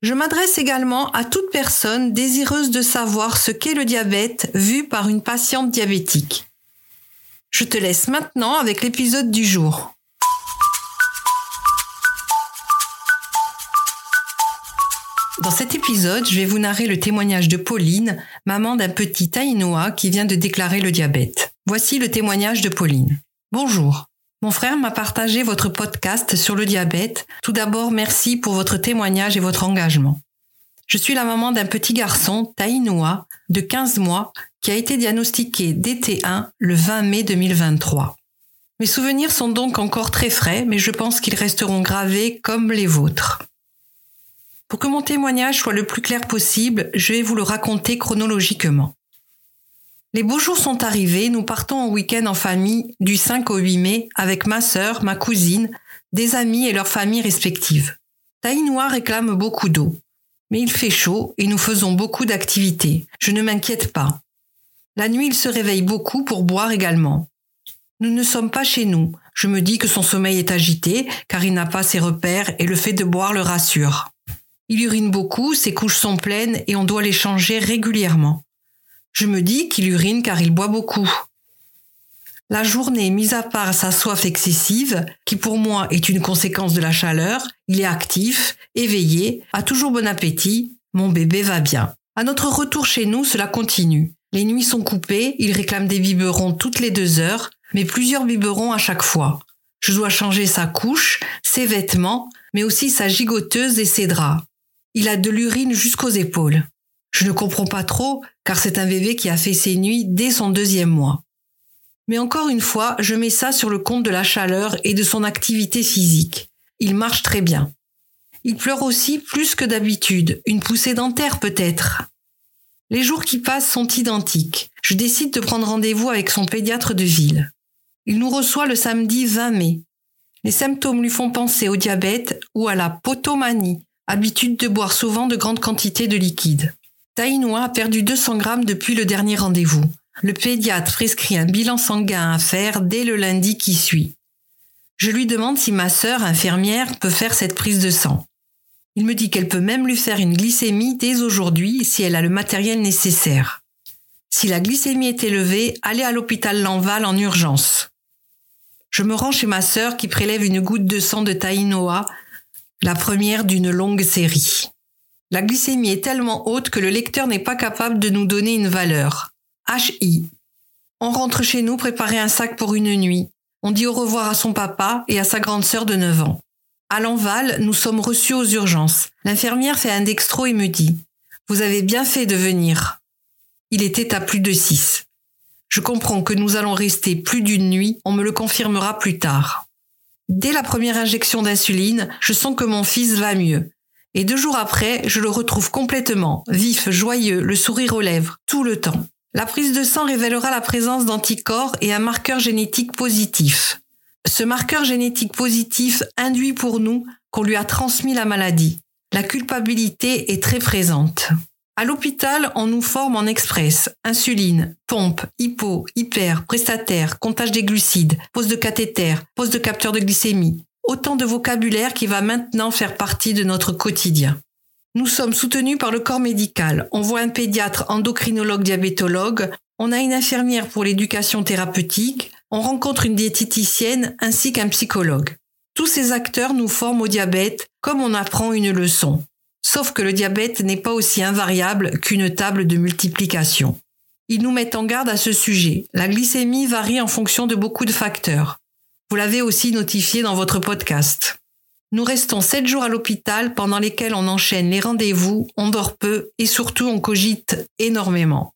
Je m'adresse également à toute personne désireuse de savoir ce qu'est le diabète vu par une patiente diabétique. Je te laisse maintenant avec l'épisode du jour. Dans cet épisode, je vais vous narrer le témoignage de Pauline, maman d'un petit Taïnois qui vient de déclarer le diabète. Voici le témoignage de Pauline. Bonjour. Mon frère m'a partagé votre podcast sur le diabète. Tout d'abord, merci pour votre témoignage et votre engagement. Je suis la maman d'un petit garçon, Taïnoa, de 15 mois, qui a été diagnostiqué DT1 le 20 mai 2023. Mes souvenirs sont donc encore très frais, mais je pense qu'ils resteront gravés comme les vôtres. Pour que mon témoignage soit le plus clair possible, je vais vous le raconter chronologiquement. Les beaux jours sont arrivés, nous partons en week-end en famille du 5 au 8 mai avec ma sœur, ma cousine, des amis et leurs familles respectives. Taïnois réclame beaucoup d'eau. Mais il fait chaud et nous faisons beaucoup d'activités. Je ne m'inquiète pas. La nuit, il se réveille beaucoup pour boire également. Nous ne sommes pas chez nous. Je me dis que son sommeil est agité car il n'a pas ses repères et le fait de boire le rassure. Il urine beaucoup, ses couches sont pleines et on doit les changer régulièrement. Je me dis qu'il urine car il boit beaucoup. La journée, mis à part sa soif excessive, qui pour moi est une conséquence de la chaleur, il est actif, éveillé, a toujours bon appétit, mon bébé va bien. À notre retour chez nous, cela continue. Les nuits sont coupées, il réclame des biberons toutes les deux heures, mais plusieurs biberons à chaque fois. Je dois changer sa couche, ses vêtements, mais aussi sa gigoteuse et ses draps. Il a de l'urine jusqu'aux épaules. Je ne comprends pas trop, car c'est un bébé qui a fait ses nuits dès son deuxième mois. Mais encore une fois, je mets ça sur le compte de la chaleur et de son activité physique. Il marche très bien. Il pleure aussi plus que d'habitude, une poussée dentaire peut-être. Les jours qui passent sont identiques. Je décide de prendre rendez-vous avec son pédiatre de ville. Il nous reçoit le samedi 20 mai. Les symptômes lui font penser au diabète ou à la potomanie, habitude de boire souvent de grandes quantités de liquide. Taïnois a perdu 200 grammes depuis le dernier rendez-vous. Le pédiatre prescrit un bilan sanguin à faire dès le lundi qui suit. Je lui demande si ma sœur, infirmière, peut faire cette prise de sang. Il me dit qu'elle peut même lui faire une glycémie dès aujourd'hui si elle a le matériel nécessaire. Si la glycémie est élevée, allez à l'hôpital Lanval en urgence. Je me rends chez ma sœur qui prélève une goutte de sang de Taïnoa, la première d'une longue série. La glycémie est tellement haute que le lecteur n'est pas capable de nous donner une valeur. HI. On rentre chez nous préparer un sac pour une nuit. On dit au revoir à son papa et à sa grande sœur de 9 ans. À l'enval, nous sommes reçus aux urgences. L'infirmière fait un dextro et me dit Vous avez bien fait de venir. Il était à plus de 6. Je comprends que nous allons rester plus d'une nuit, on me le confirmera plus tard. Dès la première injection d'insuline, je sens que mon fils va mieux. Et deux jours après, je le retrouve complètement, vif, joyeux, le sourire aux lèvres, tout le temps. La prise de sang révélera la présence d'anticorps et un marqueur génétique positif. Ce marqueur génétique positif induit pour nous qu'on lui a transmis la maladie. La culpabilité est très présente. À l'hôpital, on nous forme en express, insuline, pompe, hypo, hyper, prestataire, comptage des glucides, pose de cathéter, pose de capteur de glycémie, autant de vocabulaire qui va maintenant faire partie de notre quotidien. Nous sommes soutenus par le corps médical. On voit un pédiatre, endocrinologue, diabétologue. On a une infirmière pour l'éducation thérapeutique. On rencontre une diététicienne ainsi qu'un psychologue. Tous ces acteurs nous forment au diabète comme on apprend une leçon. Sauf que le diabète n'est pas aussi invariable qu'une table de multiplication. Ils nous mettent en garde à ce sujet. La glycémie varie en fonction de beaucoup de facteurs. Vous l'avez aussi notifié dans votre podcast. Nous restons sept jours à l'hôpital pendant lesquels on enchaîne les rendez-vous, on dort peu et surtout on cogite énormément.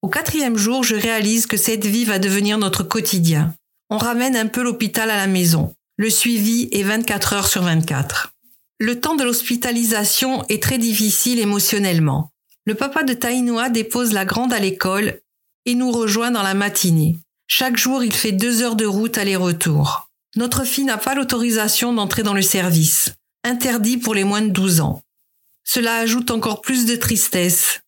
Au quatrième jour, je réalise que cette vie va devenir notre quotidien. On ramène un peu l'hôpital à la maison. Le suivi est 24 heures sur 24. Le temps de l'hospitalisation est très difficile émotionnellement. Le papa de Taïnoa dépose la grande à l'école et nous rejoint dans la matinée. Chaque jour, il fait deux heures de route aller-retour. Notre fille n'a pas l'autorisation d'entrer dans le service, interdit pour les moins de 12 ans. Cela ajoute encore plus de tristesse.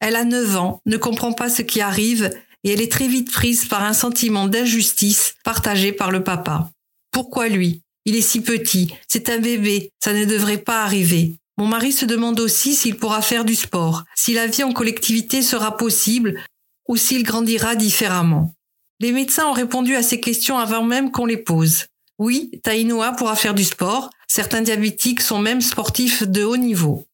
Elle a 9 ans, ne comprend pas ce qui arrive et elle est très vite prise par un sentiment d'injustice partagé par le papa. Pourquoi lui? Il est si petit, c'est un bébé, ça ne devrait pas arriver. Mon mari se demande aussi s'il pourra faire du sport, si la vie en collectivité sera possible ou s'il grandira différemment. Les médecins ont répondu à ces questions avant même qu'on les pose. Oui, Taïnoa pourra faire du sport. Certains diabétiques sont même sportifs de haut niveau.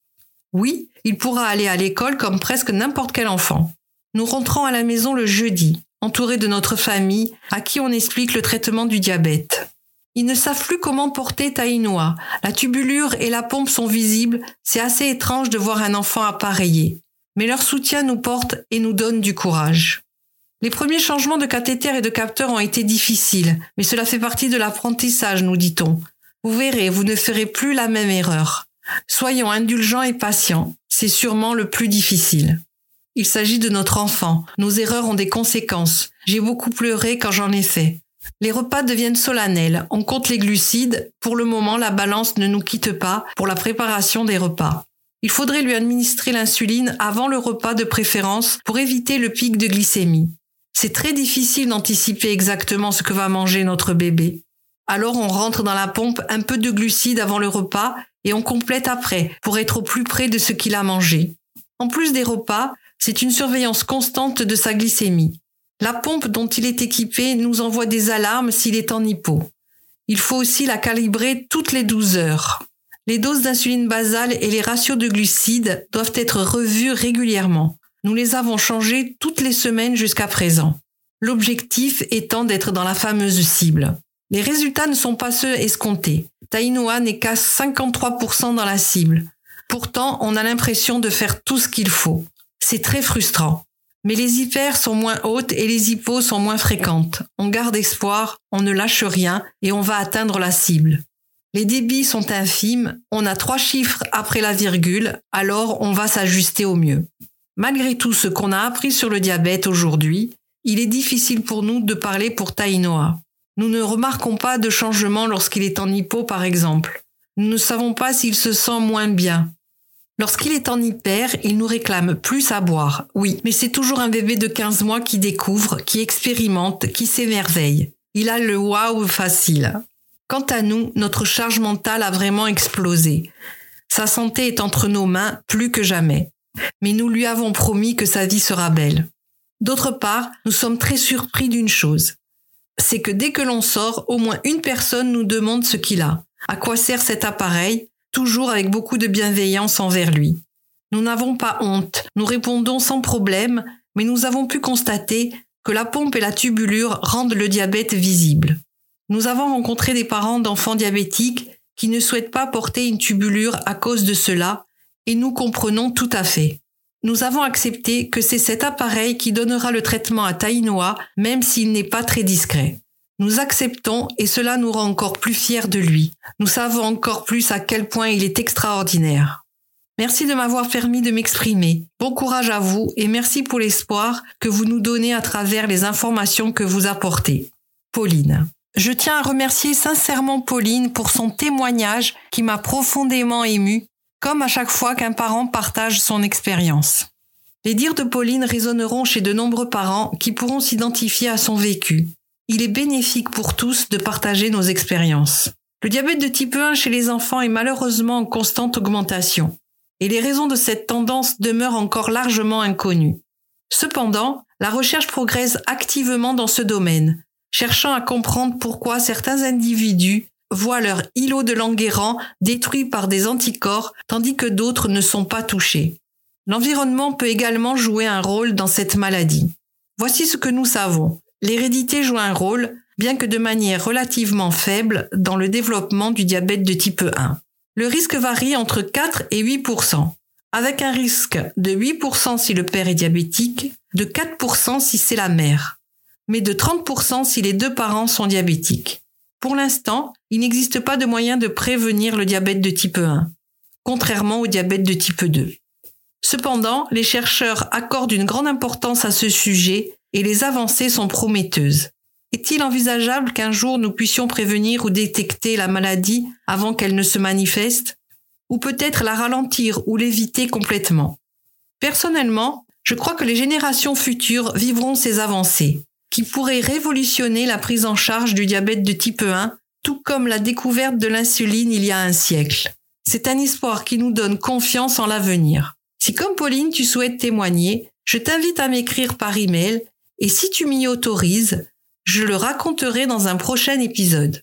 Oui, il pourra aller à l'école comme presque n'importe quel enfant. Nous rentrons à la maison le jeudi, entourés de notre famille, à qui on explique le traitement du diabète. Ils ne savent plus comment porter Taïnoa. La tubulure et la pompe sont visibles. C'est assez étrange de voir un enfant appareillé. Mais leur soutien nous porte et nous donne du courage. Les premiers changements de cathéter et de capteur ont été difficiles, mais cela fait partie de l'apprentissage, nous dit-on. Vous verrez, vous ne ferez plus la même erreur. Soyons indulgents et patients, c'est sûrement le plus difficile. Il s'agit de notre enfant, nos erreurs ont des conséquences. J'ai beaucoup pleuré quand j'en ai fait. Les repas deviennent solennels, on compte les glucides, pour le moment la balance ne nous quitte pas pour la préparation des repas. Il faudrait lui administrer l'insuline avant le repas de préférence pour éviter le pic de glycémie. C'est très difficile d'anticiper exactement ce que va manger notre bébé. Alors on rentre dans la pompe un peu de glucides avant le repas et on complète après pour être au plus près de ce qu'il a mangé. En plus des repas, c'est une surveillance constante de sa glycémie. La pompe dont il est équipé nous envoie des alarmes s'il est en hypo. Il faut aussi la calibrer toutes les 12 heures. Les doses d'insuline basale et les ratios de glucides doivent être revus régulièrement. Nous les avons changés toutes les semaines jusqu'à présent. L'objectif étant d'être dans la fameuse cible. Les résultats ne sont pas ceux escomptés. Tainoa n'est qu'à 53% dans la cible. Pourtant, on a l'impression de faire tout ce qu'il faut. C'est très frustrant. Mais les hyper sont moins hautes et les hypos sont moins fréquentes. On garde espoir, on ne lâche rien et on va atteindre la cible. Les débits sont infimes, on a trois chiffres après la virgule, alors on va s'ajuster au mieux. Malgré tout ce qu'on a appris sur le diabète aujourd'hui, il est difficile pour nous de parler pour Tainoa. Nous ne remarquons pas de changement lorsqu'il est en hypo, par exemple. Nous ne savons pas s'il se sent moins bien. Lorsqu'il est en hyper, il nous réclame plus à boire. Oui, mais c'est toujours un bébé de 15 mois qui découvre, qui expérimente, qui s'émerveille. Il a le waouh facile. Quant à nous, notre charge mentale a vraiment explosé. Sa santé est entre nos mains plus que jamais mais nous lui avons promis que sa vie sera belle. D'autre part, nous sommes très surpris d'une chose. C'est que dès que l'on sort, au moins une personne nous demande ce qu'il a. À quoi sert cet appareil? Toujours avec beaucoup de bienveillance envers lui. Nous n'avons pas honte, nous répondons sans problème, mais nous avons pu constater que la pompe et la tubulure rendent le diabète visible. Nous avons rencontré des parents d'enfants diabétiques qui ne souhaitent pas porter une tubulure à cause de cela et nous comprenons tout à fait. Nous avons accepté que c'est cet appareil qui donnera le traitement à Taïnoa, même s'il n'est pas très discret. Nous acceptons et cela nous rend encore plus fiers de lui. Nous savons encore plus à quel point il est extraordinaire. Merci de m'avoir permis de m'exprimer. Bon courage à vous et merci pour l'espoir que vous nous donnez à travers les informations que vous apportez. Pauline. Je tiens à remercier sincèrement Pauline pour son témoignage qui m'a profondément ému comme à chaque fois qu'un parent partage son expérience. Les dires de Pauline résonneront chez de nombreux parents qui pourront s'identifier à son vécu. Il est bénéfique pour tous de partager nos expériences. Le diabète de type 1 chez les enfants est malheureusement en constante augmentation, et les raisons de cette tendance demeurent encore largement inconnues. Cependant, la recherche progresse activement dans ce domaine, cherchant à comprendre pourquoi certains individus voient leur îlot de Languerrand détruit par des anticorps tandis que d'autres ne sont pas touchés. L'environnement peut également jouer un rôle dans cette maladie. Voici ce que nous savons. L'hérédité joue un rôle, bien que de manière relativement faible, dans le développement du diabète de type 1. Le risque varie entre 4 et 8% avec un risque de 8% si le père est diabétique, de 4% si c'est la mère, mais de 30% si les deux parents sont diabétiques. Pour l'instant, il n'existe pas de moyen de prévenir le diabète de type 1, contrairement au diabète de type 2. Cependant, les chercheurs accordent une grande importance à ce sujet et les avancées sont prometteuses. Est-il envisageable qu'un jour nous puissions prévenir ou détecter la maladie avant qu'elle ne se manifeste Ou peut-être la ralentir ou l'éviter complètement? Personnellement, je crois que les générations futures vivront ces avancées qui pourrait révolutionner la prise en charge du diabète de type 1, tout comme la découverte de l'insuline il y a un siècle. C'est un espoir qui nous donne confiance en l'avenir. Si comme Pauline tu souhaites témoigner, je t'invite à m'écrire par email et si tu m'y autorises, je le raconterai dans un prochain épisode.